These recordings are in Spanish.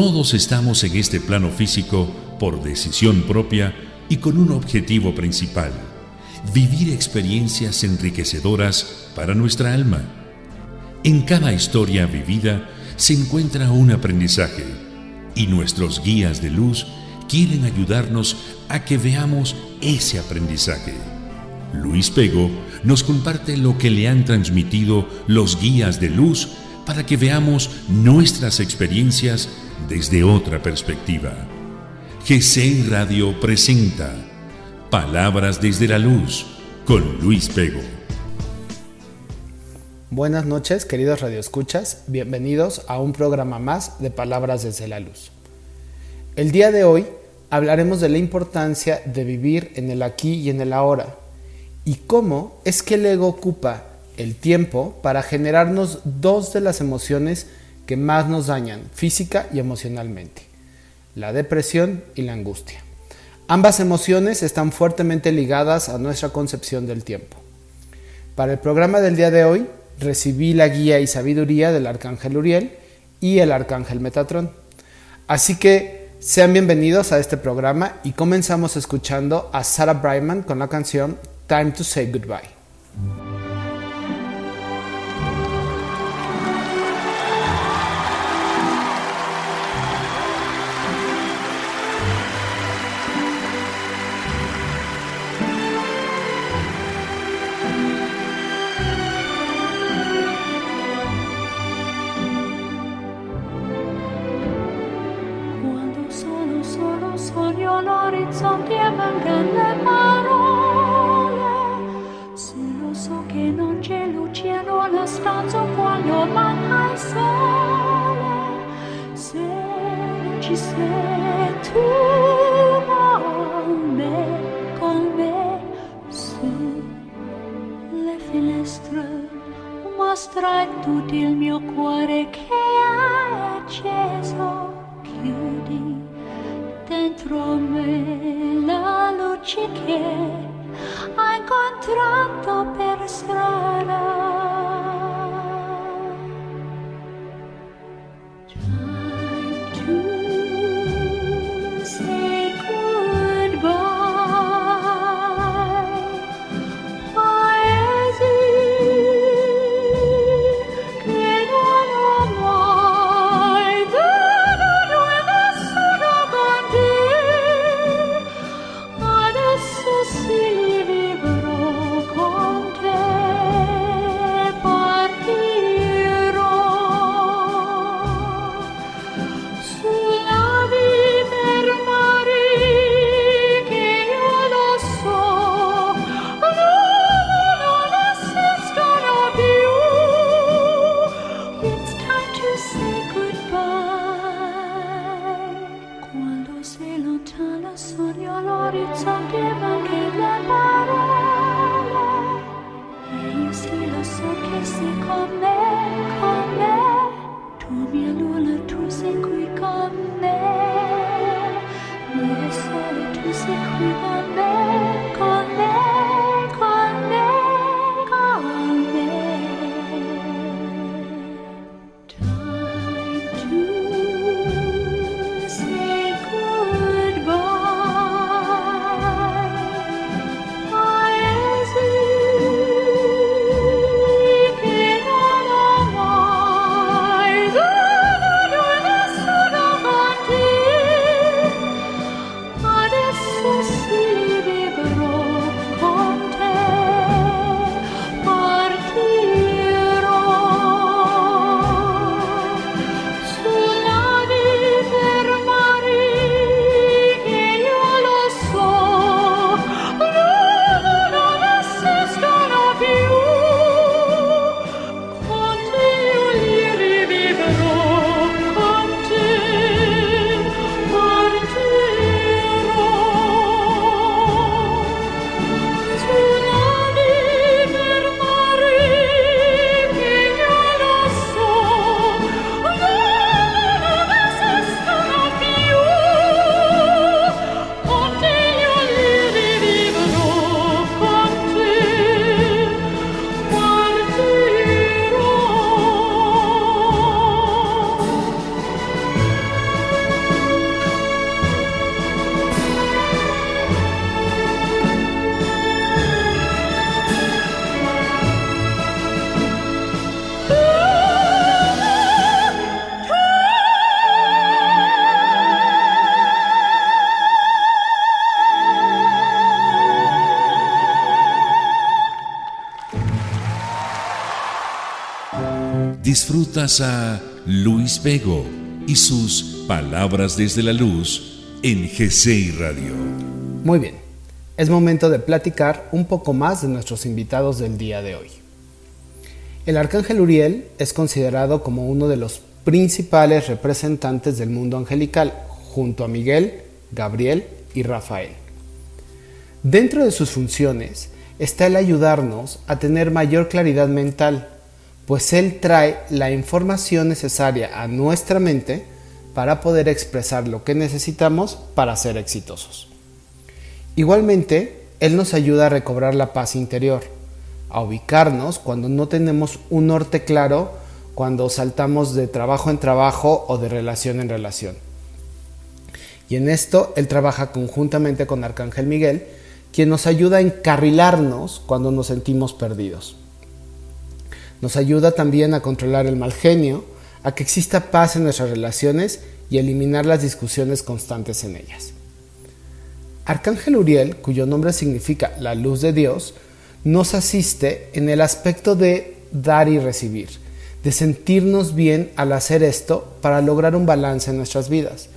Todos estamos en este plano físico por decisión propia y con un objetivo principal, vivir experiencias enriquecedoras para nuestra alma. En cada historia vivida se encuentra un aprendizaje y nuestros guías de luz quieren ayudarnos a que veamos ese aprendizaje. Luis Pego nos comparte lo que le han transmitido los guías de luz para que veamos nuestras experiencias desde otra perspectiva. GC Radio presenta Palabras desde la Luz con Luis Pego. Buenas noches, queridos radioescuchas. Bienvenidos a un programa más de Palabras desde la Luz. El día de hoy hablaremos de la importancia de vivir en el aquí y en el ahora y cómo es que el ego ocupa el tiempo para generarnos dos de las emociones que más nos dañan física y emocionalmente, la depresión y la angustia. Ambas emociones están fuertemente ligadas a nuestra concepción del tiempo. Para el programa del día de hoy recibí la guía y sabiduría del arcángel Uriel y el arcángel Metatrón. Así que sean bienvenidos a este programa y comenzamos escuchando a Sarah Brightman con la canción Time to Say Goodbye. A Luis Vego y sus Palabras desde la Luz en GCI Radio. Muy bien, es momento de platicar un poco más de nuestros invitados del día de hoy. El arcángel Uriel es considerado como uno de los principales representantes del mundo angelical, junto a Miguel, Gabriel y Rafael. Dentro de sus funciones está el ayudarnos a tener mayor claridad mental, pues él trae la información necesaria a nuestra mente para poder expresar lo que necesitamos para ser exitosos. Igualmente, él nos ayuda a recobrar la paz interior, a ubicarnos cuando no tenemos un norte claro, cuando saltamos de trabajo en trabajo o de relación en relación. Y en esto él trabaja conjuntamente con Arcángel Miguel, quien nos ayuda a encarrilarnos cuando nos sentimos perdidos. Nos ayuda también a controlar el mal genio, a que exista paz en nuestras relaciones y eliminar las discusiones constantes en ellas. Arcángel Uriel, cuyo nombre significa la luz de Dios, nos asiste en el aspecto de dar y recibir, de sentirnos bien al hacer esto para lograr un balance en nuestras vidas.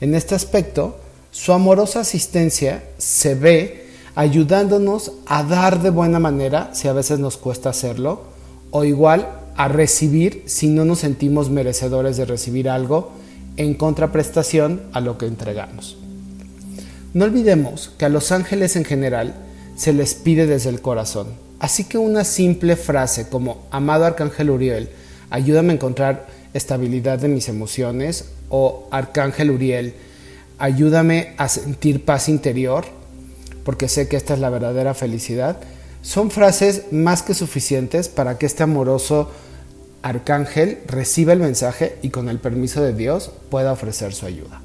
En este aspecto, su amorosa asistencia se ve ayudándonos a dar de buena manera si a veces nos cuesta hacerlo, o igual a recibir si no nos sentimos merecedores de recibir algo en contraprestación a lo que entregamos. No olvidemos que a los ángeles en general se les pide desde el corazón, así que una simple frase como Amado Arcángel Uriel, ayúdame a encontrar estabilidad de mis emociones o Arcángel Uriel, ayúdame a sentir paz interior, porque sé que esta es la verdadera felicidad, son frases más que suficientes para que este amoroso arcángel reciba el mensaje y con el permiso de Dios pueda ofrecer su ayuda.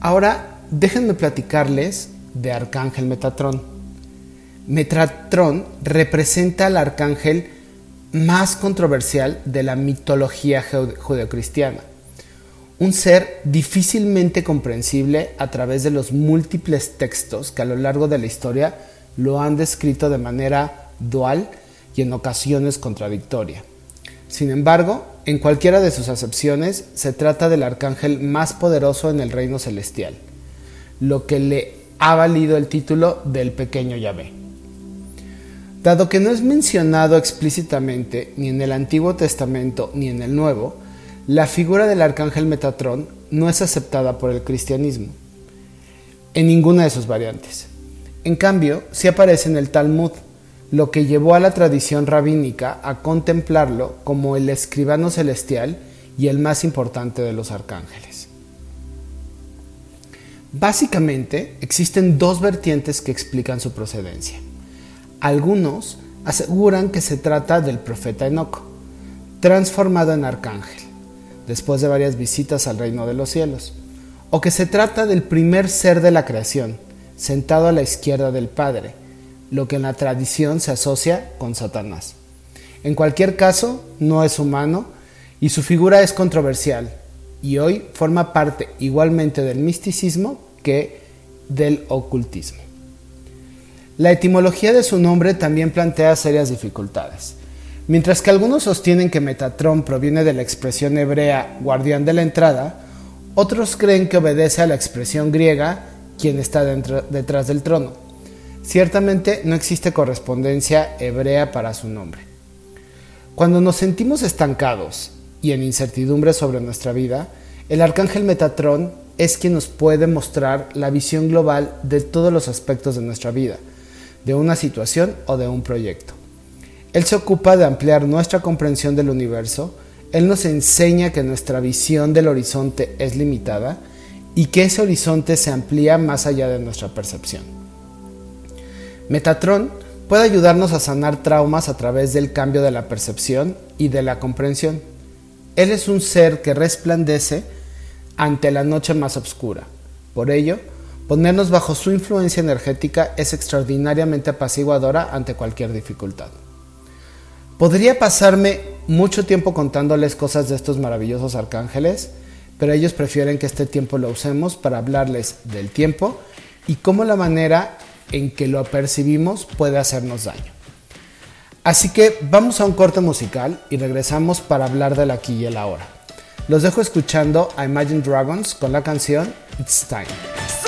Ahora déjenme platicarles de Arcángel Metatrón. Metatrón representa al arcángel más controversial de la mitología judeocristiana un ser difícilmente comprensible a través de los múltiples textos que a lo largo de la historia lo han descrito de manera dual y en ocasiones contradictoria. Sin embargo, en cualquiera de sus acepciones se trata del arcángel más poderoso en el reino celestial, lo que le ha valido el título del pequeño Yahvé. Dado que no es mencionado explícitamente ni en el Antiguo Testamento ni en el Nuevo, la figura del arcángel Metatrón no es aceptada por el cristianismo en ninguna de sus variantes. En cambio, sí aparece en el Talmud, lo que llevó a la tradición rabínica a contemplarlo como el escribano celestial y el más importante de los arcángeles. Básicamente, existen dos vertientes que explican su procedencia. Algunos aseguran que se trata del profeta Enoch, transformado en arcángel después de varias visitas al reino de los cielos, o que se trata del primer ser de la creación, sentado a la izquierda del Padre, lo que en la tradición se asocia con Satanás. En cualquier caso, no es humano y su figura es controversial, y hoy forma parte igualmente del misticismo que del ocultismo. La etimología de su nombre también plantea serias dificultades. Mientras que algunos sostienen que Metatron proviene de la expresión hebrea guardián de la entrada, otros creen que obedece a la expresión griega quien está detrás del trono. Ciertamente no existe correspondencia hebrea para su nombre. Cuando nos sentimos estancados y en incertidumbre sobre nuestra vida, el arcángel Metatron es quien nos puede mostrar la visión global de todos los aspectos de nuestra vida, de una situación o de un proyecto. Él se ocupa de ampliar nuestra comprensión del universo, Él nos enseña que nuestra visión del horizonte es limitada y que ese horizonte se amplía más allá de nuestra percepción. Metatron puede ayudarnos a sanar traumas a través del cambio de la percepción y de la comprensión. Él es un ser que resplandece ante la noche más oscura. Por ello, ponernos bajo su influencia energética es extraordinariamente apaciguadora ante cualquier dificultad. Podría pasarme mucho tiempo contándoles cosas de estos maravillosos arcángeles, pero ellos prefieren que este tiempo lo usemos para hablarles del tiempo y cómo la manera en que lo percibimos puede hacernos daño. Así que vamos a un corte musical y regresamos para hablar del aquí y el ahora. Los dejo escuchando a Imagine Dragons con la canción It's Time.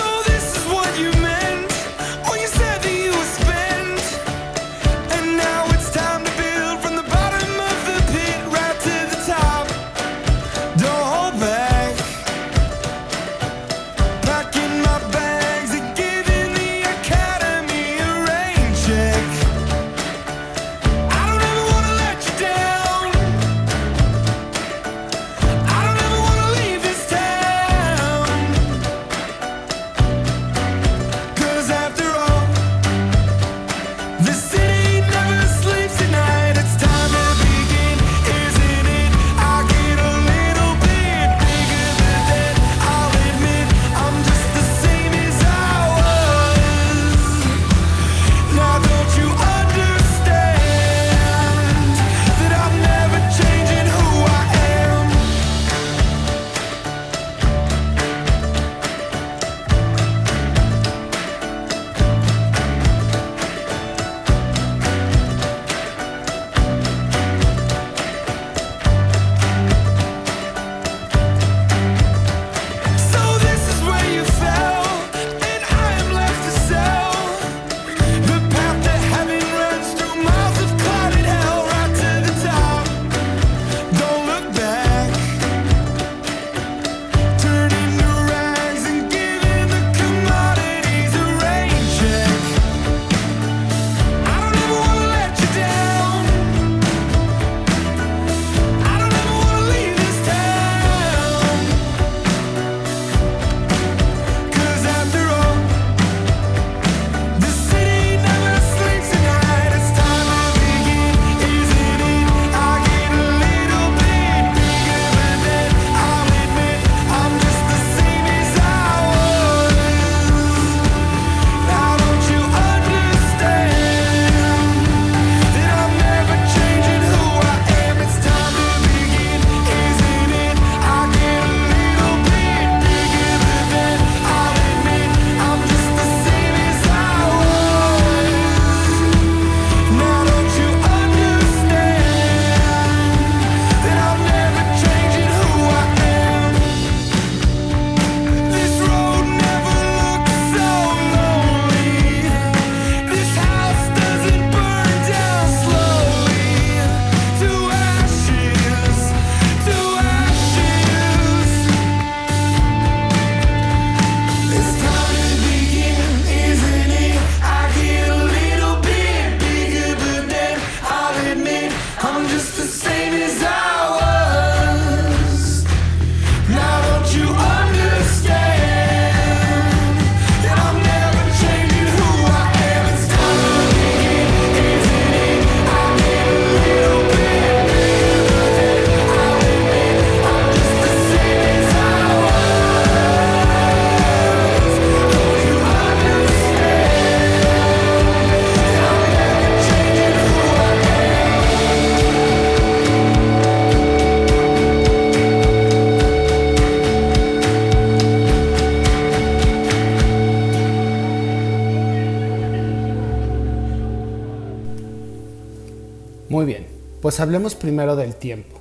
Pues hablemos primero del tiempo.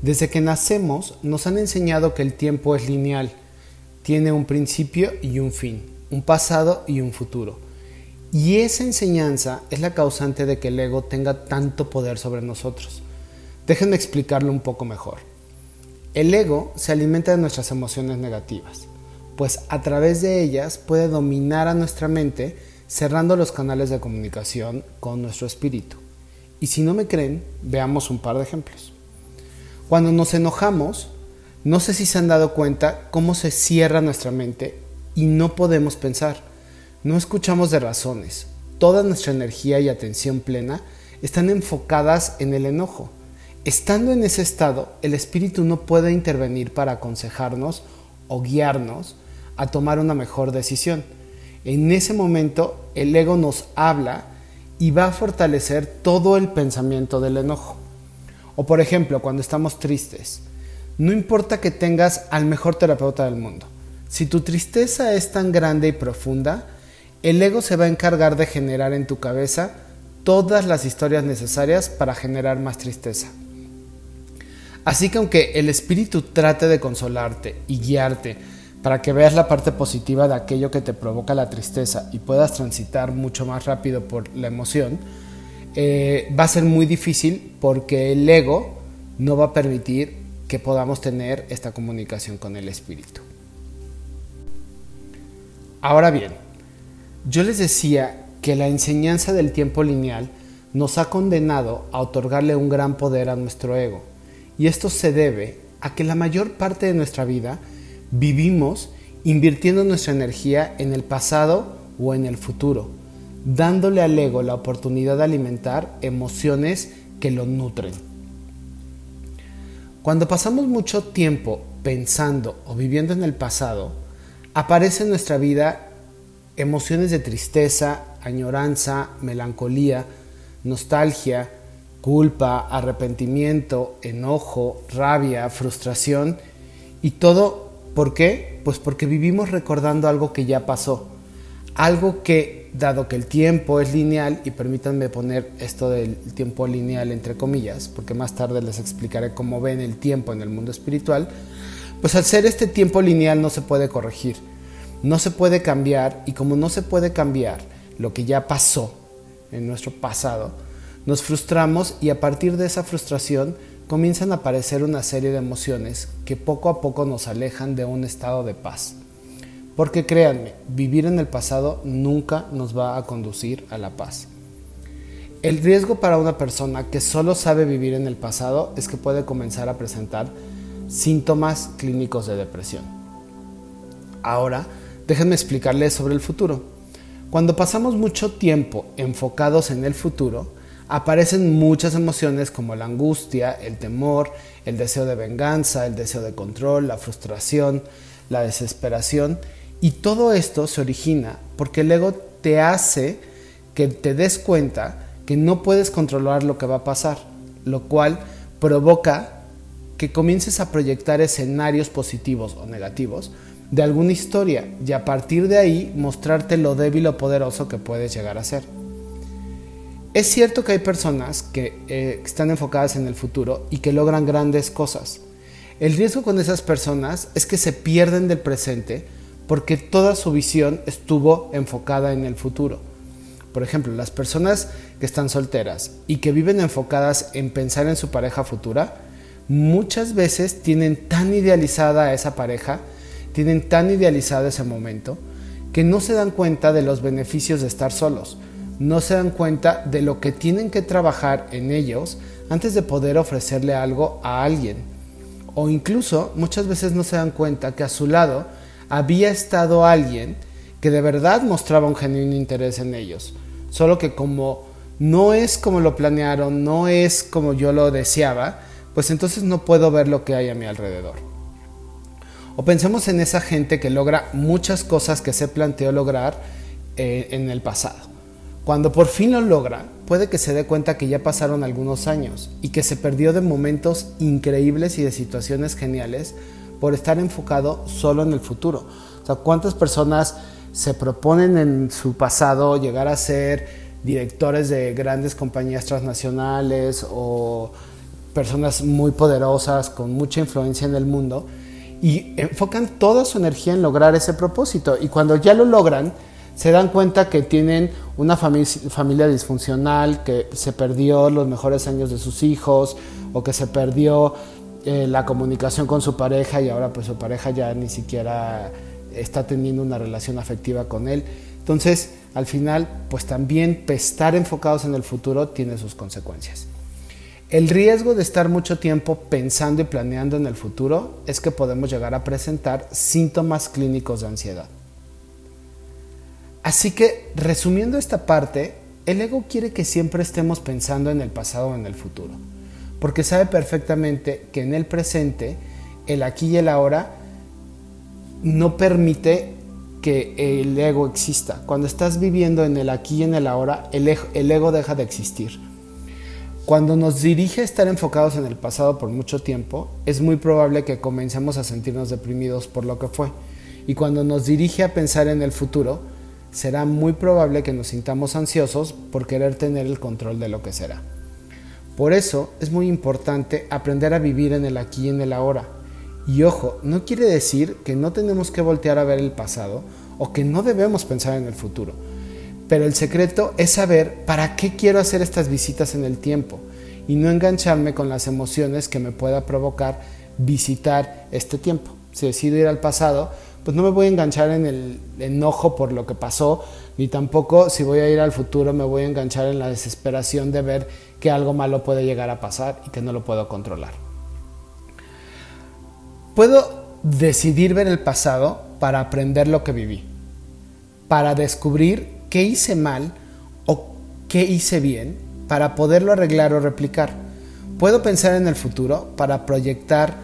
Desde que nacemos nos han enseñado que el tiempo es lineal, tiene un principio y un fin, un pasado y un futuro. Y esa enseñanza es la causante de que el ego tenga tanto poder sobre nosotros. Déjenme explicarlo un poco mejor. El ego se alimenta de nuestras emociones negativas, pues a través de ellas puede dominar a nuestra mente cerrando los canales de comunicación con nuestro espíritu. Y si no me creen, veamos un par de ejemplos. Cuando nos enojamos, no sé si se han dado cuenta cómo se cierra nuestra mente y no podemos pensar. No escuchamos de razones. Toda nuestra energía y atención plena están enfocadas en el enojo. Estando en ese estado, el espíritu no puede intervenir para aconsejarnos o guiarnos a tomar una mejor decisión. En ese momento, el ego nos habla y va a fortalecer todo el pensamiento del enojo. O por ejemplo, cuando estamos tristes, no importa que tengas al mejor terapeuta del mundo, si tu tristeza es tan grande y profunda, el ego se va a encargar de generar en tu cabeza todas las historias necesarias para generar más tristeza. Así que aunque el espíritu trate de consolarte y guiarte para que veas la parte positiva de aquello que te provoca la tristeza y puedas transitar mucho más rápido por la emoción, eh, va a ser muy difícil porque el ego no va a permitir que podamos tener esta comunicación con el espíritu. Ahora bien, yo les decía que la enseñanza del tiempo lineal nos ha condenado a otorgarle un gran poder a nuestro ego. Y esto se debe a que la mayor parte de nuestra vida vivimos invirtiendo nuestra energía en el pasado o en el futuro, dándole al ego la oportunidad de alimentar emociones que lo nutren. Cuando pasamos mucho tiempo pensando o viviendo en el pasado, aparece en nuestra vida emociones de tristeza, añoranza, melancolía, nostalgia, culpa, arrepentimiento, enojo, rabia, frustración y todo, ¿por qué? Pues porque vivimos recordando algo que ya pasó, algo que, dado que el tiempo es lineal, y permítanme poner esto del tiempo lineal entre comillas, porque más tarde les explicaré cómo ven el tiempo en el mundo espiritual, pues al ser este tiempo lineal no se puede corregir, no se puede cambiar, y como no se puede cambiar lo que ya pasó en nuestro pasado, nos frustramos y a partir de esa frustración comienzan a aparecer una serie de emociones que poco a poco nos alejan de un estado de paz. Porque créanme, vivir en el pasado nunca nos va a conducir a la paz. El riesgo para una persona que solo sabe vivir en el pasado es que puede comenzar a presentar síntomas clínicos de depresión. Ahora, déjenme explicarles sobre el futuro. Cuando pasamos mucho tiempo enfocados en el futuro, aparecen muchas emociones como la angustia, el temor, el deseo de venganza, el deseo de control, la frustración, la desesperación. Y todo esto se origina porque el ego te hace que te des cuenta que no puedes controlar lo que va a pasar, lo cual provoca que comiences a proyectar escenarios positivos o negativos de alguna historia y a partir de ahí mostrarte lo débil o poderoso que puedes llegar a ser. Es cierto que hay personas que eh, están enfocadas en el futuro y que logran grandes cosas. El riesgo con esas personas es que se pierden del presente porque toda su visión estuvo enfocada en el futuro. Por ejemplo, las personas que están solteras y que viven enfocadas en pensar en su pareja futura, muchas veces tienen tan idealizada a esa pareja, tienen tan idealizado ese momento, que no se dan cuenta de los beneficios de estar solos no se dan cuenta de lo que tienen que trabajar en ellos antes de poder ofrecerle algo a alguien. O incluso muchas veces no se dan cuenta que a su lado había estado alguien que de verdad mostraba un genuino interés en ellos. Solo que como no es como lo planearon, no es como yo lo deseaba, pues entonces no puedo ver lo que hay a mi alrededor. O pensemos en esa gente que logra muchas cosas que se planteó lograr eh, en el pasado. Cuando por fin lo logra, puede que se dé cuenta que ya pasaron algunos años y que se perdió de momentos increíbles y de situaciones geniales por estar enfocado solo en el futuro. O sea, ¿cuántas personas se proponen en su pasado llegar a ser directores de grandes compañías transnacionales o personas muy poderosas con mucha influencia en el mundo y enfocan toda su energía en lograr ese propósito y cuando ya lo logran, se dan cuenta que tienen una familia disfuncional, que se perdió los mejores años de sus hijos o que se perdió eh, la comunicación con su pareja y ahora pues su pareja ya ni siquiera está teniendo una relación afectiva con él. Entonces, al final, pues también estar enfocados en el futuro tiene sus consecuencias. El riesgo de estar mucho tiempo pensando y planeando en el futuro es que podemos llegar a presentar síntomas clínicos de ansiedad. Así que, resumiendo esta parte, el ego quiere que siempre estemos pensando en el pasado o en el futuro, porque sabe perfectamente que en el presente, el aquí y el ahora, no permite que el ego exista. Cuando estás viviendo en el aquí y en el ahora, el ego, deja de existir. Cuando nos dirige a estar enfocados en el pasado por mucho tiempo, es muy probable que comencemos a sentirnos deprimidos por lo que fue. Y cuando nos dirige a pensar en el futuro, será muy probable que nos sintamos ansiosos por querer tener el control de lo que será. Por eso es muy importante aprender a vivir en el aquí y en el ahora. Y ojo, no quiere decir que no tenemos que voltear a ver el pasado o que no debemos pensar en el futuro. Pero el secreto es saber para qué quiero hacer estas visitas en el tiempo y no engancharme con las emociones que me pueda provocar visitar este tiempo. Si decido ir al pasado, pues no me voy a enganchar en el enojo por lo que pasó, ni tampoco si voy a ir al futuro me voy a enganchar en la desesperación de ver que algo malo puede llegar a pasar y que no lo puedo controlar. Puedo decidir ver el pasado para aprender lo que viví, para descubrir qué hice mal o qué hice bien, para poderlo arreglar o replicar. Puedo pensar en el futuro para proyectar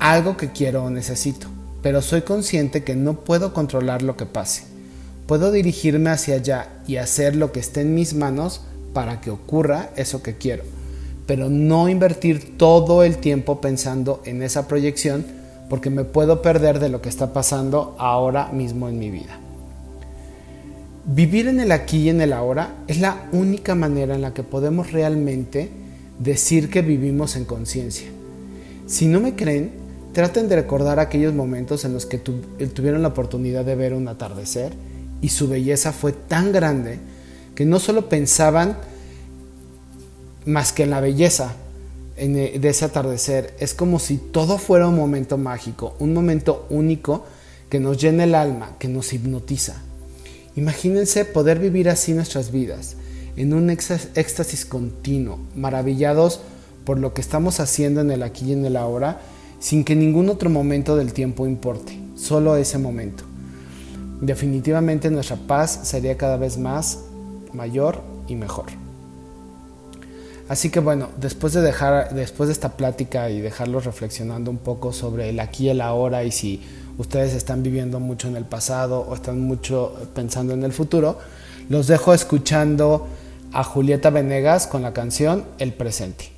algo que quiero o necesito pero soy consciente que no puedo controlar lo que pase. Puedo dirigirme hacia allá y hacer lo que esté en mis manos para que ocurra eso que quiero, pero no invertir todo el tiempo pensando en esa proyección porque me puedo perder de lo que está pasando ahora mismo en mi vida. Vivir en el aquí y en el ahora es la única manera en la que podemos realmente decir que vivimos en conciencia. Si no me creen, Traten de recordar aquellos momentos en los que eh, tuvieron la oportunidad de ver un atardecer y su belleza fue tan grande que no solo pensaban más que en la belleza eh, de ese atardecer, es como si todo fuera un momento mágico, un momento único que nos llena el alma, que nos hipnotiza. Imagínense poder vivir así nuestras vidas, en un éxtasis continuo, maravillados por lo que estamos haciendo en el aquí y en el ahora, sin que ningún otro momento del tiempo importe, solo ese momento. Definitivamente nuestra paz sería cada vez más mayor y mejor. Así que bueno, después de dejar después de esta plática y dejarlos reflexionando un poco sobre el aquí y el ahora y si ustedes están viviendo mucho en el pasado o están mucho pensando en el futuro, los dejo escuchando a Julieta Venegas con la canción El presente.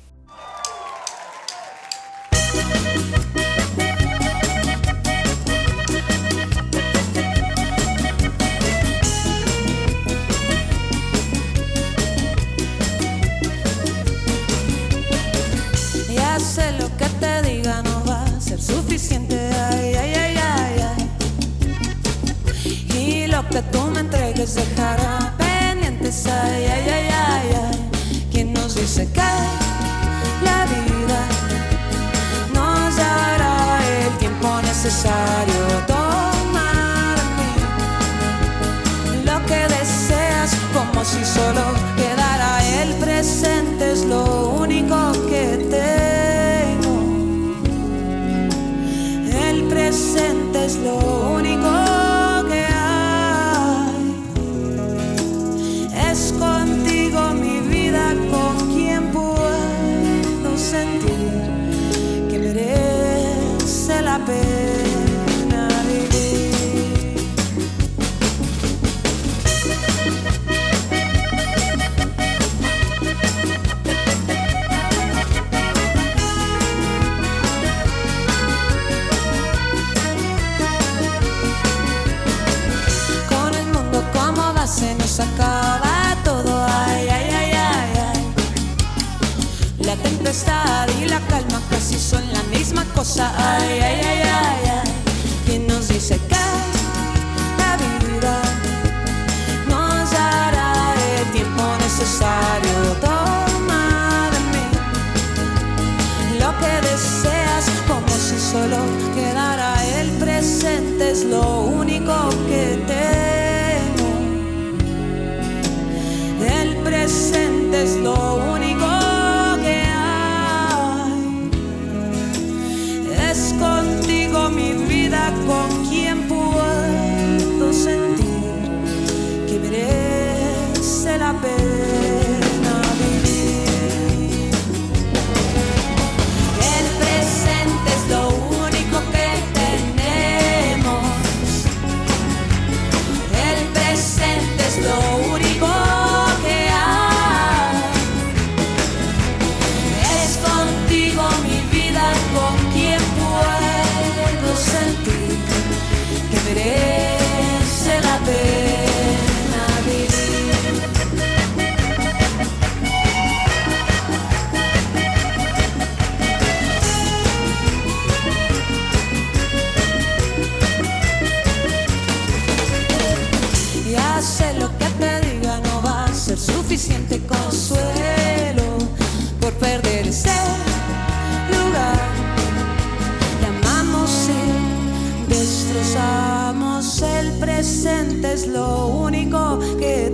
Es lo único que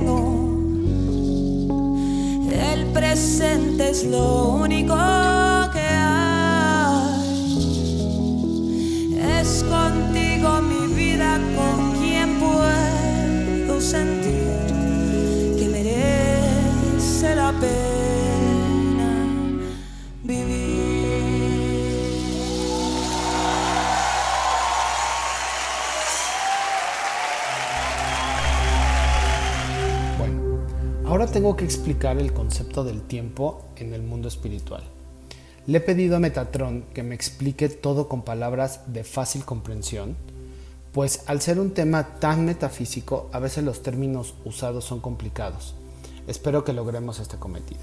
tengo. El presente es lo único tengo que explicar el concepto del tiempo en el mundo espiritual. Le he pedido a Metatron que me explique todo con palabras de fácil comprensión, pues al ser un tema tan metafísico, a veces los términos usados son complicados. Espero que logremos este cometido.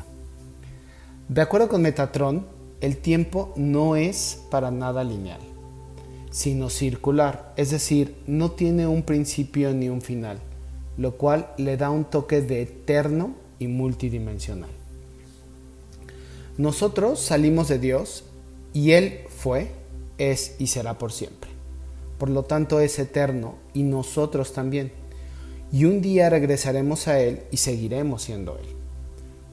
De acuerdo con Metatron, el tiempo no es para nada lineal, sino circular, es decir, no tiene un principio ni un final, lo cual le da un toque de eterno y multidimensional. Nosotros salimos de Dios y Él fue, es y será por siempre. Por lo tanto es eterno y nosotros también. Y un día regresaremos a Él y seguiremos siendo Él.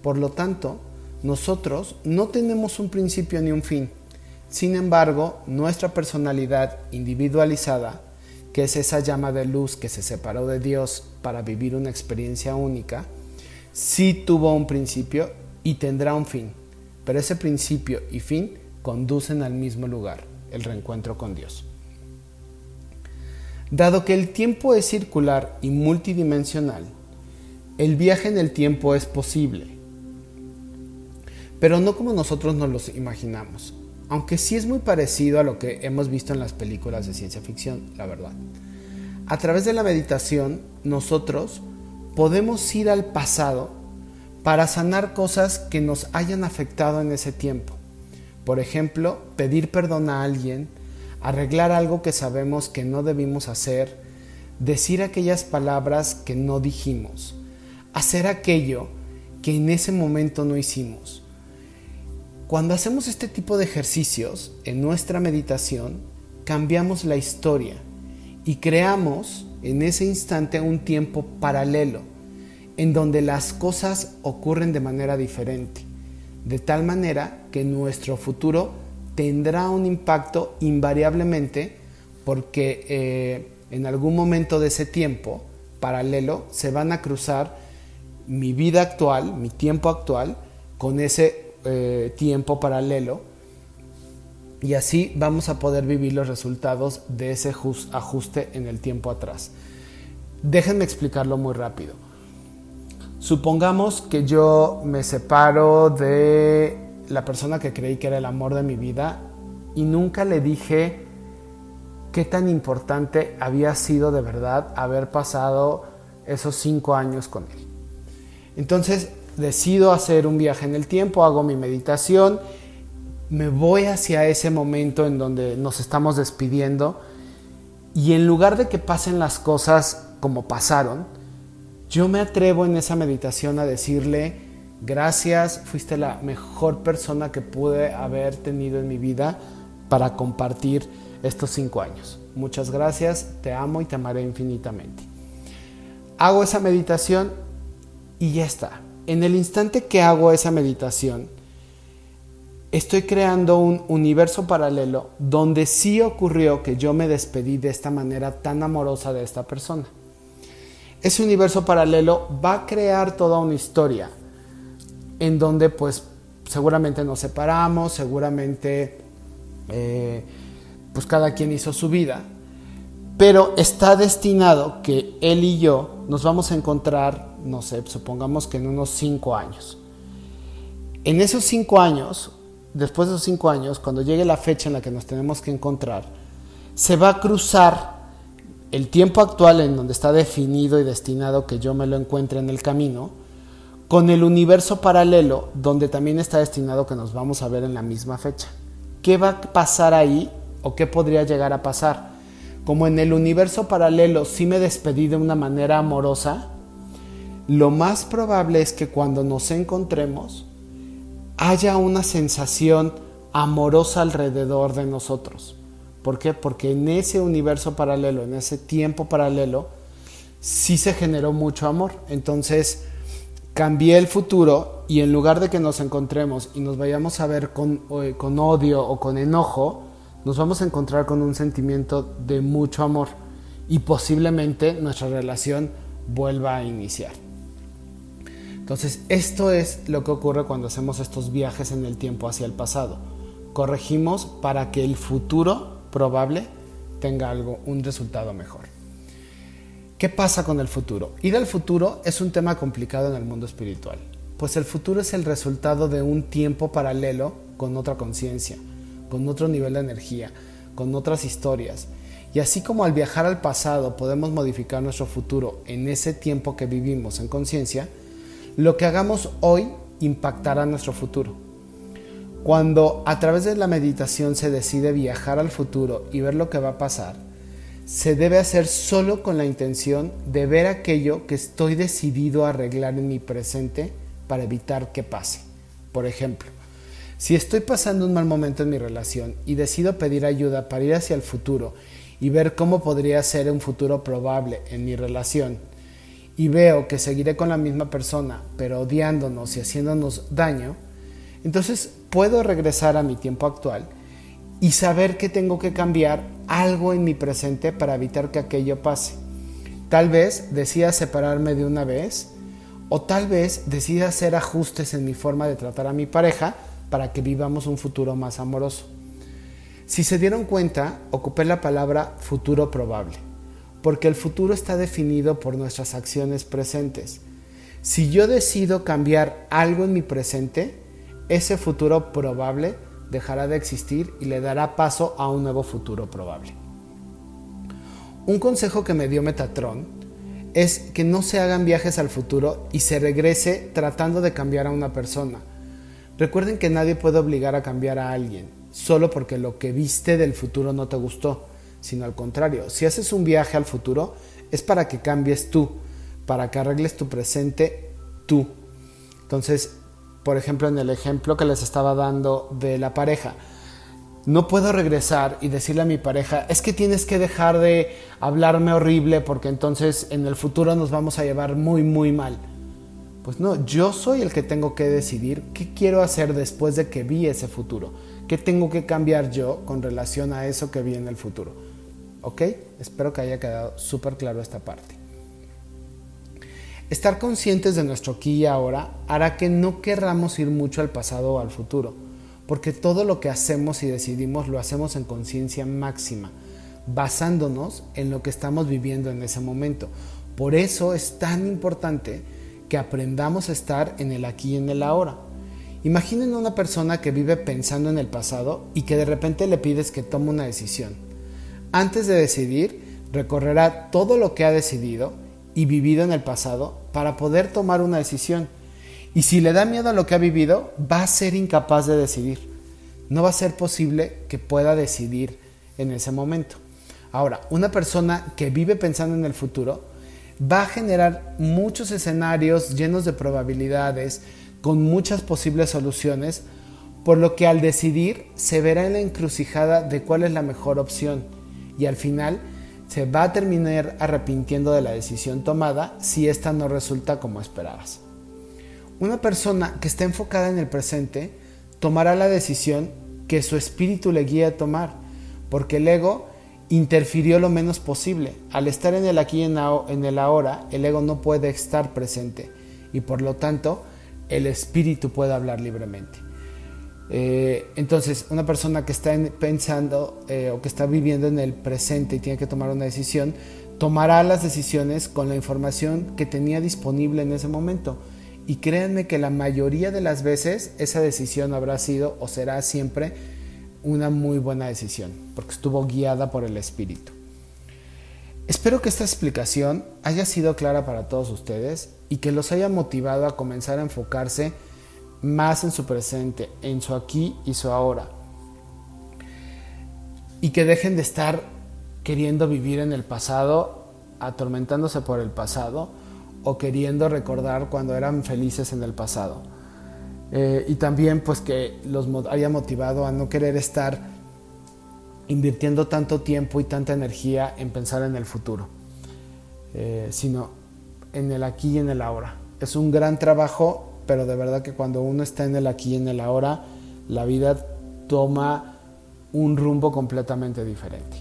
Por lo tanto, nosotros no tenemos un principio ni un fin. Sin embargo, nuestra personalidad individualizada, que es esa llama de luz que se separó de Dios para vivir una experiencia única, sí tuvo un principio y tendrá un fin. Pero ese principio y fin conducen al mismo lugar, el reencuentro con Dios. Dado que el tiempo es circular y multidimensional, el viaje en el tiempo es posible, pero no como nosotros nos los imaginamos, aunque sí es muy parecido a lo que hemos visto en las películas de ciencia ficción, la verdad. A través de la meditación, nosotros podemos ir al pasado para sanar cosas que nos hayan afectado en ese tiempo. Por ejemplo, pedir perdón a alguien, arreglar algo que sabemos que no debimos hacer, decir aquellas palabras que no dijimos, hacer aquello que en ese momento no hicimos. Cuando hacemos este tipo de ejercicios en nuestra meditación, cambiamos la historia y creamos en ese instante un tiempo paralelo en donde las cosas ocurren de manera diferente, de tal manera que nuestro futuro tendrá un impacto invariablemente porque eh, en algún momento de ese tiempo paralelo se van a cruzar mi vida actual, mi tiempo actual, con ese eh, tiempo paralelo y así vamos a poder vivir los resultados de ese ajuste en el tiempo atrás. Déjenme explicarlo muy rápido. Supongamos que yo me separo de la persona que creí que era el amor de mi vida y nunca le dije qué tan importante había sido de verdad haber pasado esos cinco años con él. Entonces decido hacer un viaje en el tiempo, hago mi meditación, me voy hacia ese momento en donde nos estamos despidiendo y en lugar de que pasen las cosas como pasaron, yo me atrevo en esa meditación a decirle, gracias, fuiste la mejor persona que pude haber tenido en mi vida para compartir estos cinco años. Muchas gracias, te amo y te amaré infinitamente. Hago esa meditación y ya está. En el instante que hago esa meditación, estoy creando un universo paralelo donde sí ocurrió que yo me despedí de esta manera tan amorosa de esta persona ese universo paralelo va a crear toda una historia en donde pues seguramente nos separamos, seguramente eh, pues cada quien hizo su vida, pero está destinado que él y yo nos vamos a encontrar, no sé, supongamos que en unos cinco años. En esos cinco años, después de esos cinco años, cuando llegue la fecha en la que nos tenemos que encontrar, se va a cruzar el tiempo actual en donde está definido y destinado que yo me lo encuentre en el camino, con el universo paralelo donde también está destinado que nos vamos a ver en la misma fecha. ¿Qué va a pasar ahí o qué podría llegar a pasar? Como en el universo paralelo sí me despedí de una manera amorosa, lo más probable es que cuando nos encontremos haya una sensación amorosa alrededor de nosotros ¿Por qué? Porque en ese universo paralelo, en ese tiempo paralelo, sí se generó mucho amor. Entonces, cambié el futuro y en lugar de que nos encontremos y nos vayamos a ver con, con odio o con enojo, nos vamos a encontrar con un sentimiento de mucho amor y posiblemente nuestra relación vuelva a iniciar. Entonces, esto es lo que ocurre cuando hacemos estos viajes en el tiempo hacia el pasado. Corregimos para que el futuro probable tenga algo, un resultado mejor. ¿Qué pasa con el futuro? Ir al futuro es un tema complicado en el mundo espiritual, pues el futuro es el resultado de un tiempo paralelo con otra conciencia, con otro nivel de energía, con otras historias. Y así como al viajar al pasado podemos modificar nuestro futuro en ese tiempo que vivimos en conciencia, lo que hagamos hoy impactará nuestro futuro. Cuando a través de la meditación se decide viajar al futuro y ver lo que va a pasar, se debe hacer solo con la intención de ver aquello que estoy decidido a arreglar en mi presente para evitar que pase. Por ejemplo, si estoy pasando un mal momento en mi relación y decido pedir ayuda para ir hacia el futuro y ver cómo podría ser un futuro probable en mi relación, y veo que seguiré con la misma persona, pero odiándonos y haciéndonos daño, entonces puedo regresar a mi tiempo actual y saber que tengo que cambiar algo en mi presente para evitar que aquello pase. Tal vez decida separarme de una vez o tal vez decida hacer ajustes en mi forma de tratar a mi pareja para que vivamos un futuro más amoroso. Si se dieron cuenta, ocupé la palabra futuro probable, porque el futuro está definido por nuestras acciones presentes. Si yo decido cambiar algo en mi presente, ese futuro probable dejará de existir y le dará paso a un nuevo futuro probable. Un consejo que me dio Metatron es que no se hagan viajes al futuro y se regrese tratando de cambiar a una persona. Recuerden que nadie puede obligar a cambiar a alguien, solo porque lo que viste del futuro no te gustó, sino al contrario, si haces un viaje al futuro es para que cambies tú, para que arregles tu presente tú. Entonces, por ejemplo, en el ejemplo que les estaba dando de la pareja. No puedo regresar y decirle a mi pareja, es que tienes que dejar de hablarme horrible porque entonces en el futuro nos vamos a llevar muy, muy mal. Pues no, yo soy el que tengo que decidir qué quiero hacer después de que vi ese futuro. ¿Qué tengo que cambiar yo con relación a eso que vi en el futuro? ¿Ok? Espero que haya quedado súper claro esta parte. Estar conscientes de nuestro aquí y ahora hará que no querramos ir mucho al pasado o al futuro, porque todo lo que hacemos y decidimos lo hacemos en conciencia máxima, basándonos en lo que estamos viviendo en ese momento. Por eso es tan importante que aprendamos a estar en el aquí y en el ahora. Imaginen una persona que vive pensando en el pasado y que de repente le pides que tome una decisión. Antes de decidir, recorrerá todo lo que ha decidido y vivido en el pasado para poder tomar una decisión. Y si le da miedo a lo que ha vivido, va a ser incapaz de decidir. No va a ser posible que pueda decidir en ese momento. Ahora, una persona que vive pensando en el futuro va a generar muchos escenarios llenos de probabilidades, con muchas posibles soluciones, por lo que al decidir se verá en la encrucijada de cuál es la mejor opción y al final se va a terminar arrepintiendo de la decisión tomada si esta no resulta como esperabas. Una persona que está enfocada en el presente tomará la decisión que su espíritu le guía a tomar, porque el ego interfirió lo menos posible. Al estar en el aquí y en el ahora, el ego no puede estar presente y por lo tanto el espíritu puede hablar libremente. Eh, entonces, una persona que está pensando eh, o que está viviendo en el presente y tiene que tomar una decisión, tomará las decisiones con la información que tenía disponible en ese momento. Y créanme que la mayoría de las veces esa decisión habrá sido o será siempre una muy buena decisión, porque estuvo guiada por el espíritu. Espero que esta explicación haya sido clara para todos ustedes y que los haya motivado a comenzar a enfocarse más en su presente, en su aquí y su ahora. Y que dejen de estar queriendo vivir en el pasado, atormentándose por el pasado o queriendo recordar cuando eran felices en el pasado. Eh, y también pues que los haya motivado a no querer estar invirtiendo tanto tiempo y tanta energía en pensar en el futuro, eh, sino en el aquí y en el ahora. Es un gran trabajo, pero de verdad que cuando uno está en el aquí y en el ahora, la vida toma un rumbo completamente diferente.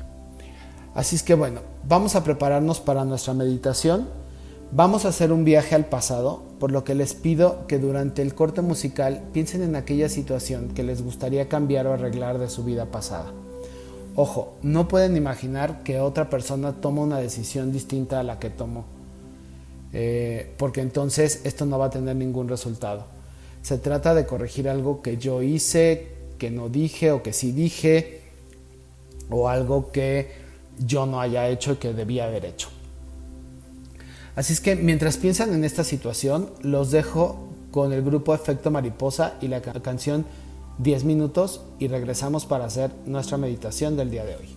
Así es que bueno, vamos a prepararnos para nuestra meditación. Vamos a hacer un viaje al pasado, por lo que les pido que durante el corte musical piensen en aquella situación que les gustaría cambiar o arreglar de su vida pasada. Ojo, no pueden imaginar que otra persona toma una decisión distinta a la que tomó, eh, porque entonces esto no va a tener ningún resultado. Se trata de corregir algo que yo hice, que no dije o que sí dije, o algo que yo no haya hecho y que debía haber hecho. Así es que mientras piensan en esta situación, los dejo con el grupo Efecto Mariposa y la canción 10 minutos y regresamos para hacer nuestra meditación del día de hoy.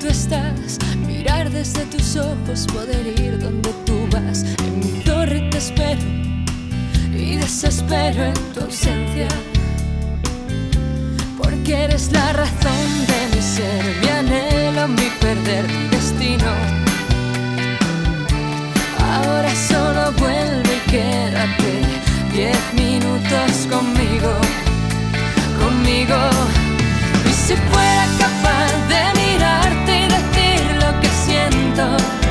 tú estás, mirar desde tus ojos, poder ir donde tú vas. En mi torre te espero y desespero en tu ausencia, porque eres la razón de mi ser, mi anhelo, mi perder, mi destino. Ahora solo vuelve y quédate diez minutos conmigo, conmigo. Y si fuera capaz 的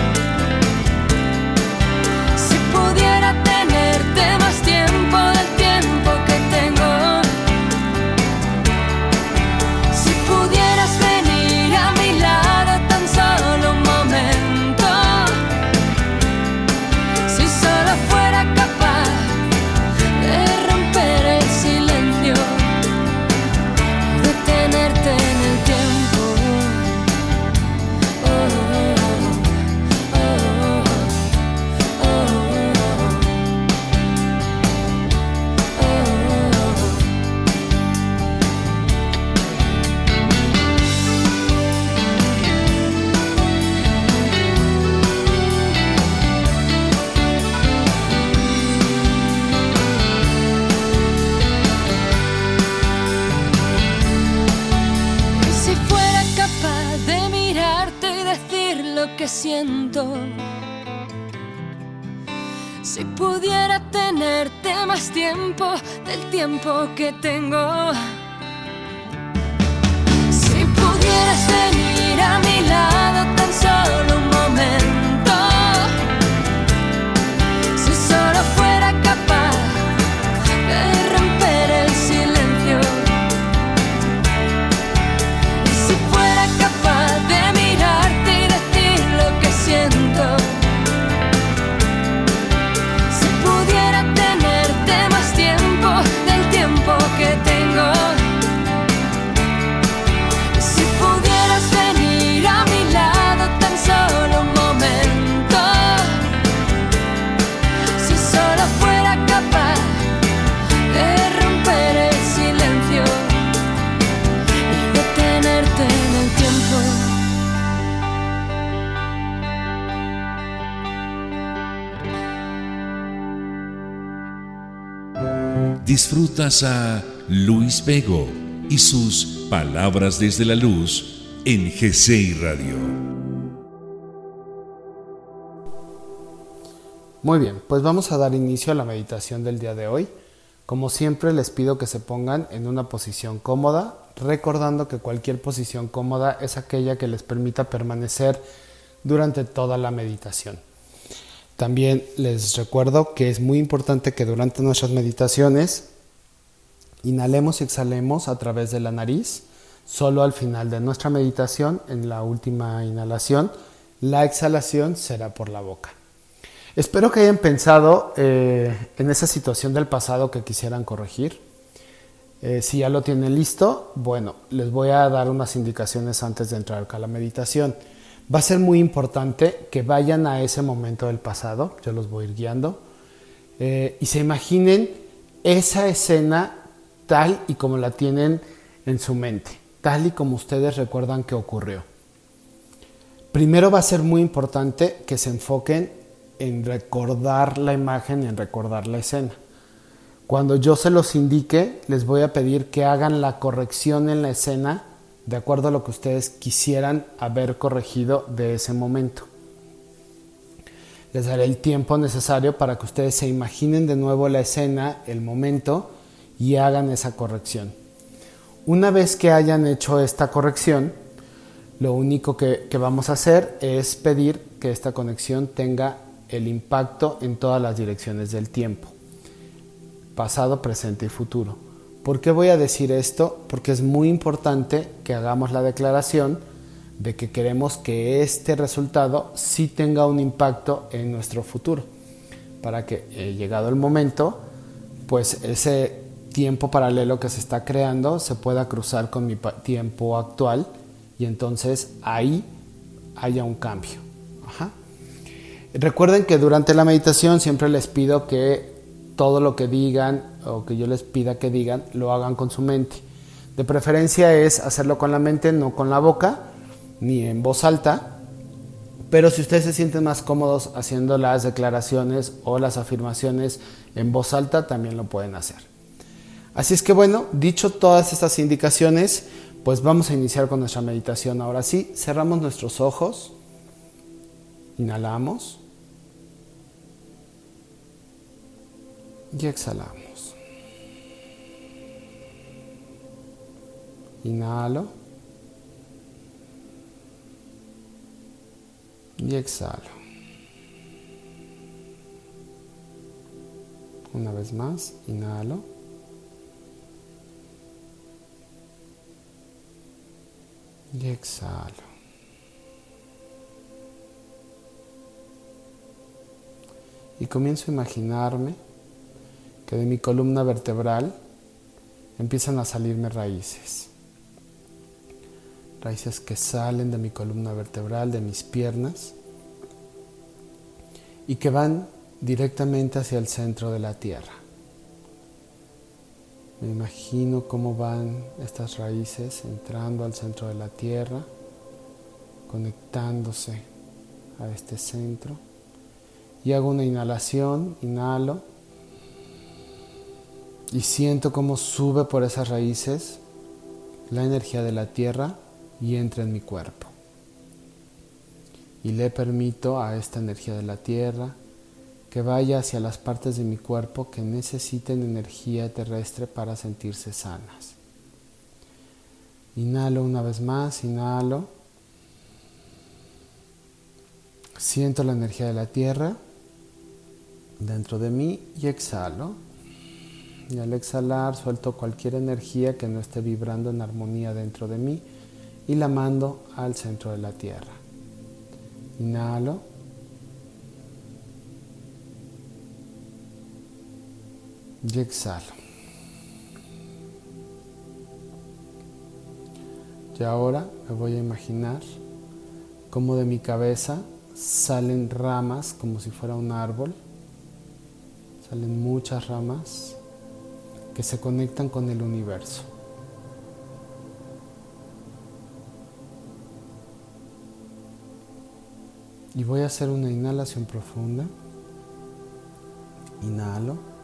a Luis Vego y sus Palabras desde la Luz en GCI Radio. Muy bien, pues vamos a dar inicio a la meditación del día de hoy. Como siempre les pido que se pongan en una posición cómoda, recordando que cualquier posición cómoda es aquella que les permita permanecer durante toda la meditación. También les recuerdo que es muy importante que durante nuestras meditaciones inhalemos y exhalemos a través de la nariz. Solo al final de nuestra meditación, en la última inhalación, la exhalación será por la boca. Espero que hayan pensado eh, en esa situación del pasado que quisieran corregir. Eh, si ya lo tienen listo, bueno, les voy a dar unas indicaciones antes de entrar a la meditación. Va a ser muy importante que vayan a ese momento del pasado, yo los voy a ir guiando, eh, y se imaginen esa escena tal y como la tienen en su mente, tal y como ustedes recuerdan que ocurrió. Primero va a ser muy importante que se enfoquen en recordar la imagen, en recordar la escena. Cuando yo se los indique, les voy a pedir que hagan la corrección en la escena de acuerdo a lo que ustedes quisieran haber corregido de ese momento. Les daré el tiempo necesario para que ustedes se imaginen de nuevo la escena, el momento y hagan esa corrección. Una vez que hayan hecho esta corrección, lo único que, vamos a hacer es pedir que esta conexión tenga el impacto en todas las direcciones del tiempo, pasado, presente y futuro. ¿Por qué voy a decir esto? Porque es muy importante que hagamos la declaración de que queremos que este resultado sí tenga un impacto en nuestro futuro, para que eh, llegado el momento, pues ese tiempo paralelo que se está creando se pueda cruzar con mi tiempo actual y entonces ahí haya un cambio. Recuerden que durante la meditación siempre les pido que todo lo que digan o que yo les pida que digan, lo hagan con su mente. De preferencia es hacerlo con la mente, no con la boca, ni en voz alta. Pero si ustedes se sienten más cómodos haciendo las declaraciones o las afirmaciones en voz alta, también lo pueden hacer. Así es que bueno, dicho todas estas indicaciones, pues vamos a iniciar con nuestra meditación. Ahora sí, cerramos nuestros ojos, inhalamos. y exhalamos. Inhalo y exhalo. Una vez más, inhalo. Y exhalo. Y comienzo a imaginarme que de mi columna vertebral empiezan a salirme raíces. Raíces que salen de mi columna vertebral, de mis piernas, y que van directamente hacia el centro de la tierra. Me imagino cómo van estas raíces entrando al centro de la tierra, conectándose a este centro. Y hago una inhalación, inhalo y siento cómo sube por esas raíces la energía de la tierra y entra en mi cuerpo. Y le permito a esta energía de la tierra que vaya hacia las partes de mi cuerpo que necesiten energía terrestre para sentirse sanas. Inhalo una vez más, inhalo. Siento la energía de la tierra dentro de mí y exhalo. Y al exhalar suelto cualquier energía que no esté vibrando en armonía dentro de mí y la mando al centro de la tierra. Inhalo. Y exhalo. Y ahora me voy a imaginar cómo de mi cabeza salen ramas como si fuera un árbol. Salen muchas ramas que se conectan con el universo. Y voy a hacer una inhalación profunda. Inhalo.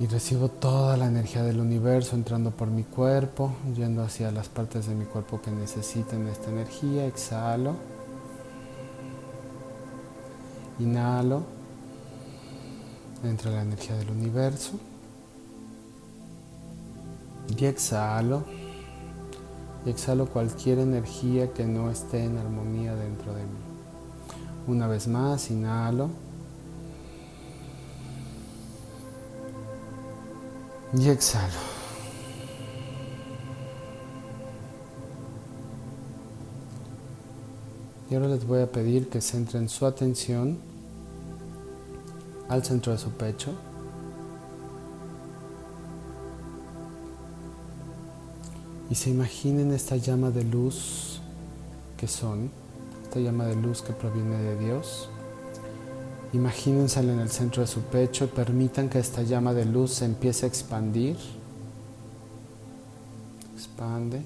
Y recibo toda la energía del universo entrando por mi cuerpo, yendo hacia las partes de mi cuerpo que necesiten esta energía. Exhalo. Inhalo. Entra la energía del universo. Y exhalo. Y exhalo cualquier energía que no esté en armonía dentro de mí. Una vez más, inhalo. Y exhalo. Y ahora les voy a pedir que centren su atención al centro de su pecho. Y se imaginen esta llama de luz que son, esta llama de luz que proviene de Dios. Imagínensela en el centro de su pecho y permitan que esta llama de luz se empiece a expandir. Expande.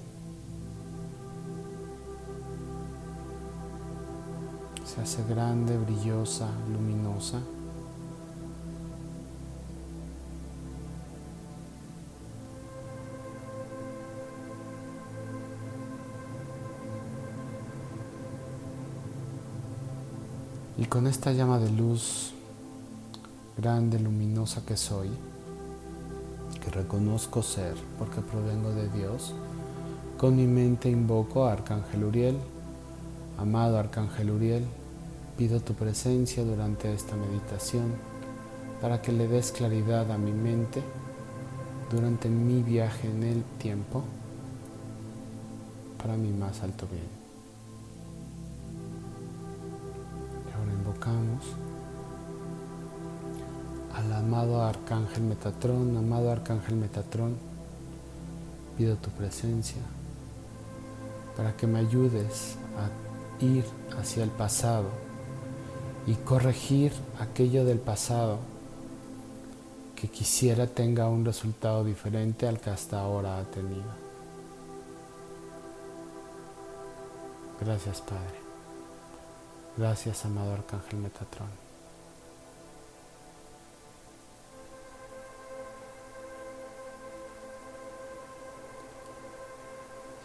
Se hace grande, brillosa, luminosa. Y con esta llama de luz grande, luminosa que soy, que reconozco ser porque provengo de Dios, con mi mente invoco a Arcángel Uriel. Amado Arcángel Uriel, pido tu presencia durante esta meditación para que le des claridad a mi mente durante mi viaje en el tiempo para mi más alto bien. Al amado Arcángel Metatrón, amado Arcángel Metatrón, pido tu presencia para que me ayudes a ir hacia el pasado y corregir aquello del pasado que quisiera tenga un resultado diferente al que hasta ahora ha tenido. Gracias Padre. Gracias, amado Arcángel Metatrón.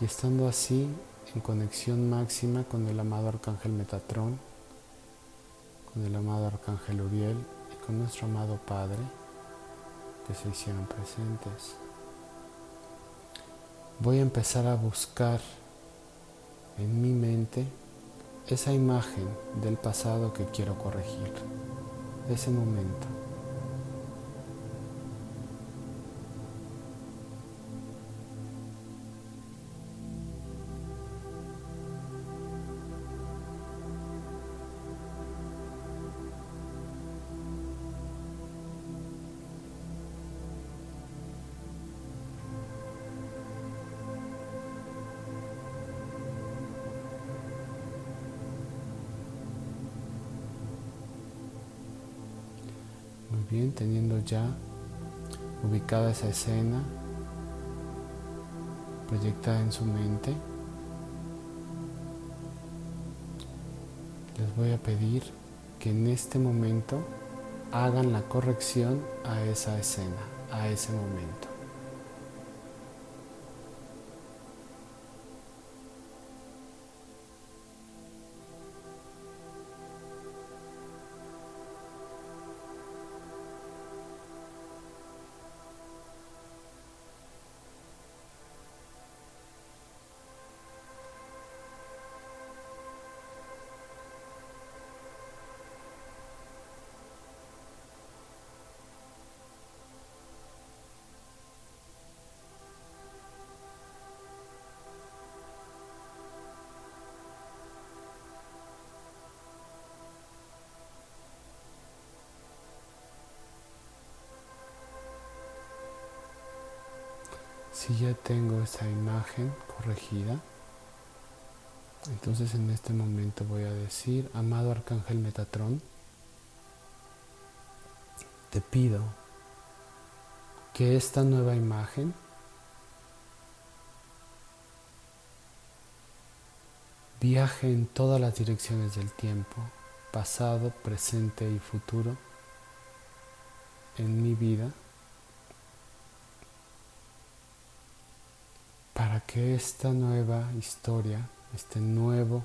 Y estando así, en conexión máxima con el amado Arcángel Metatrón, con el amado Arcángel Uriel y con nuestro amado Padre, que se hicieron presentes, voy a empezar a buscar en mi mente esa imagen del pasado que quiero corregir, ese momento. Ya ubicada esa escena, proyectada en su mente, les voy a pedir que en este momento hagan la corrección a esa escena, a ese momento. Tengo esa imagen corregida, entonces en este momento voy a decir, amado Arcángel Metatrón, te pido que esta nueva imagen viaje en todas las direcciones del tiempo, pasado, presente y futuro, en mi vida que esta nueva historia, este nuevo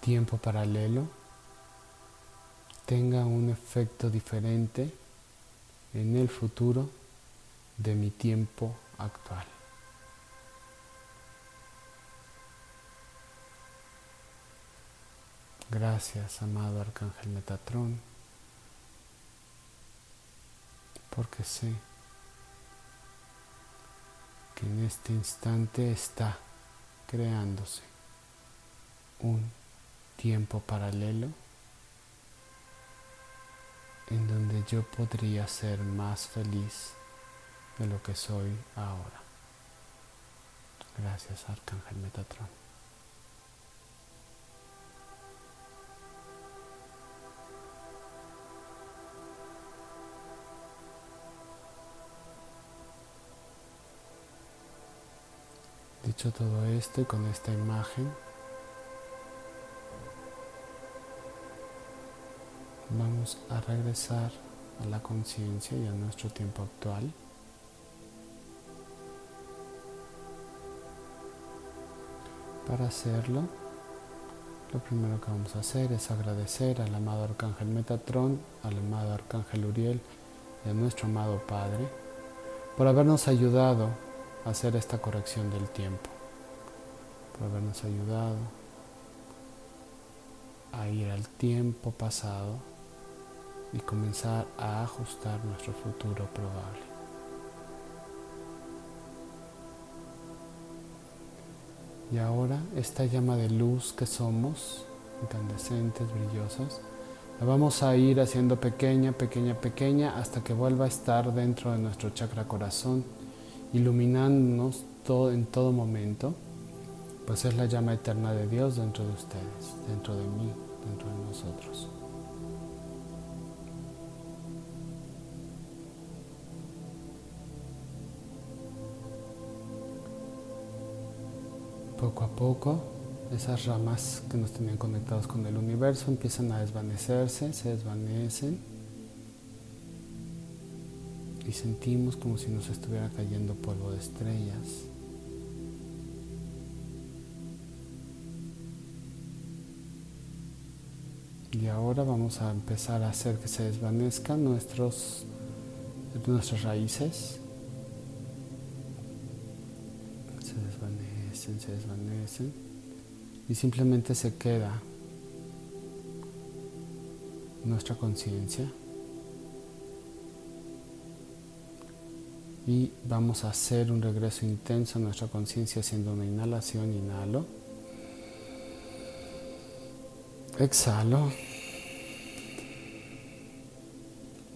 tiempo paralelo, tenga un efecto diferente en el futuro de mi tiempo actual. Gracias, amado Arcángel Metatrón, porque sé en este instante está creándose un tiempo paralelo en donde yo podría ser más feliz de lo que soy ahora. Gracias, Arcángel Metatron. Dicho todo esto y con esta imagen, vamos a regresar a la conciencia y a nuestro tiempo actual. Para hacerlo, lo primero que vamos a hacer es agradecer al amado Arcángel Metatron, al amado Arcángel Uriel y a nuestro amado Padre por habernos ayudado hacer esta corrección del tiempo, por habernos ayudado a ir al tiempo pasado y comenzar a ajustar nuestro futuro probable. Y ahora esta llama de luz que somos, incandescentes, brillosas, la vamos a ir haciendo pequeña, pequeña, pequeña hasta que vuelva a estar dentro de nuestro chakra corazón, iluminándonos todo, en todo momento, pues es la llama eterna de Dios dentro de ustedes, dentro de mí, dentro de nosotros. Poco a poco, esas ramas que nos tenían conectados con el universo empiezan a desvanecerse, se desvanecen sentimos como si nos estuviera cayendo polvo de estrellas. Y ahora vamos a empezar a hacer que se desvanezcan nuestros, nuestras raíces. se desvanecen y simplemente se queda nuestra conciencia y vamos a hacer un regreso intenso a nuestra conciencia haciendo una inhalación, inhalo, exhalo,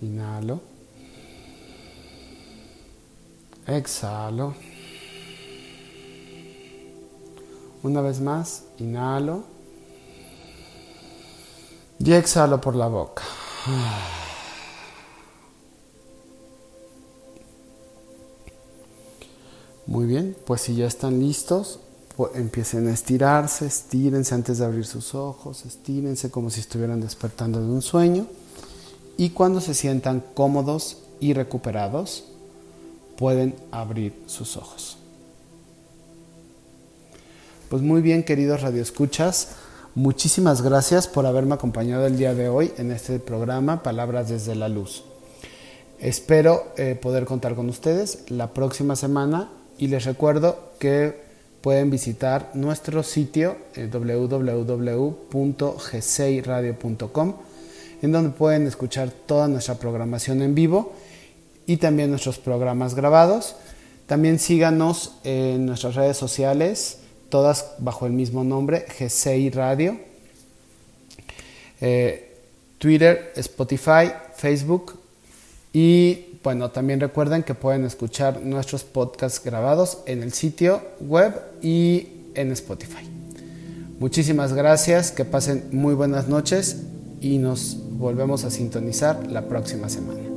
inhalo, exhalo. Una vez más, inhalo y exhalo por la boca. Muy bien, pues si ya están listos, pues empiecen a estirarse, estírense antes de abrir sus ojos, estírense como si estuvieran despertando de un sueño y cuando se sientan cómodos y recuperados, pueden abrir sus ojos. Pues muy bien, queridos radioescuchas, muchísimas gracias por haberme acompañado el día de hoy en este programa Palabras desde la Luz. Espero eh, poder contar con ustedes la próxima semana y les recuerdo que pueden visitar nuestro sitio eh, www.g6radio.com en donde pueden escuchar toda nuestra programación en vivo y también nuestros programas grabados. También síganos en nuestras redes sociales todas bajo el mismo nombre, GCI Radio. Eh, Twitter, Spotify, Facebook y bueno, también recuerden que pueden escuchar nuestros podcasts grabados en el sitio web y en Spotify. Muchísimas gracias, que pasen muy buenas noches y nos volvemos a sintonizar la próxima semana.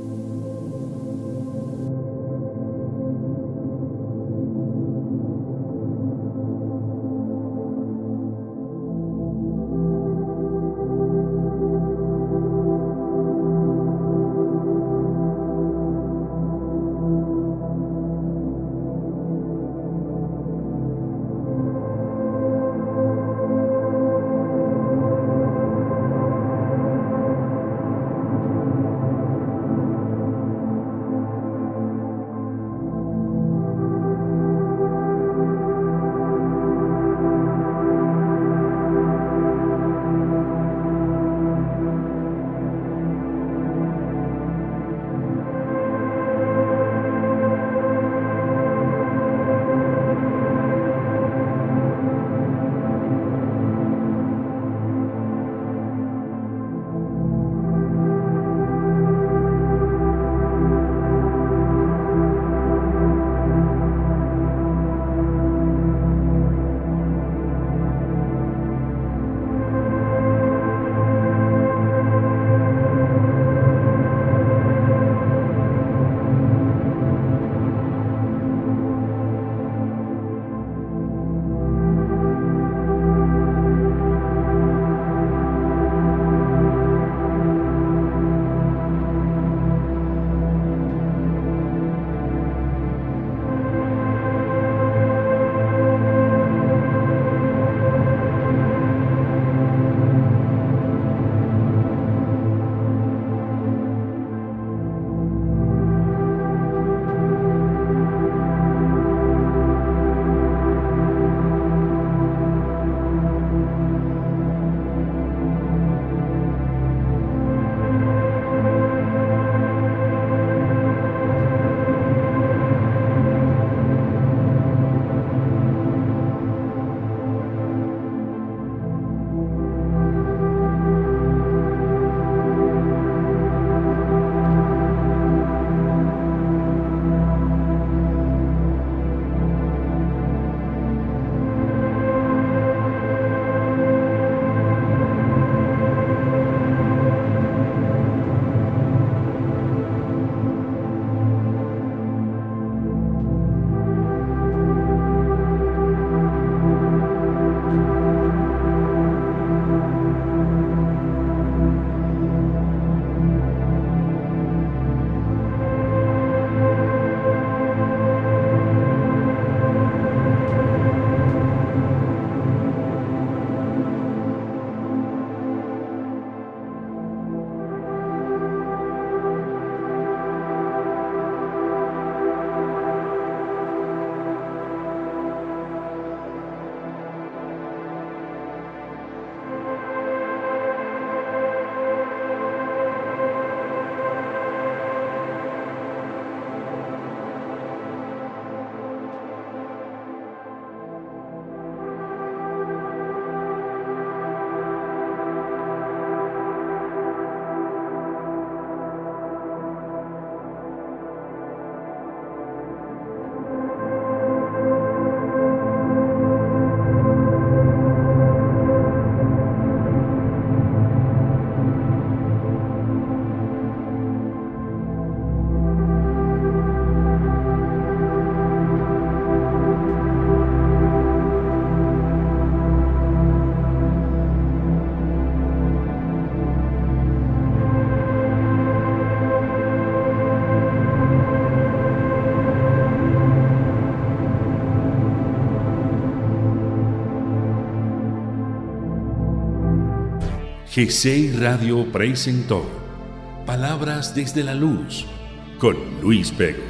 GCI Radio presentó Palabras desde la Luz con Luis Pego.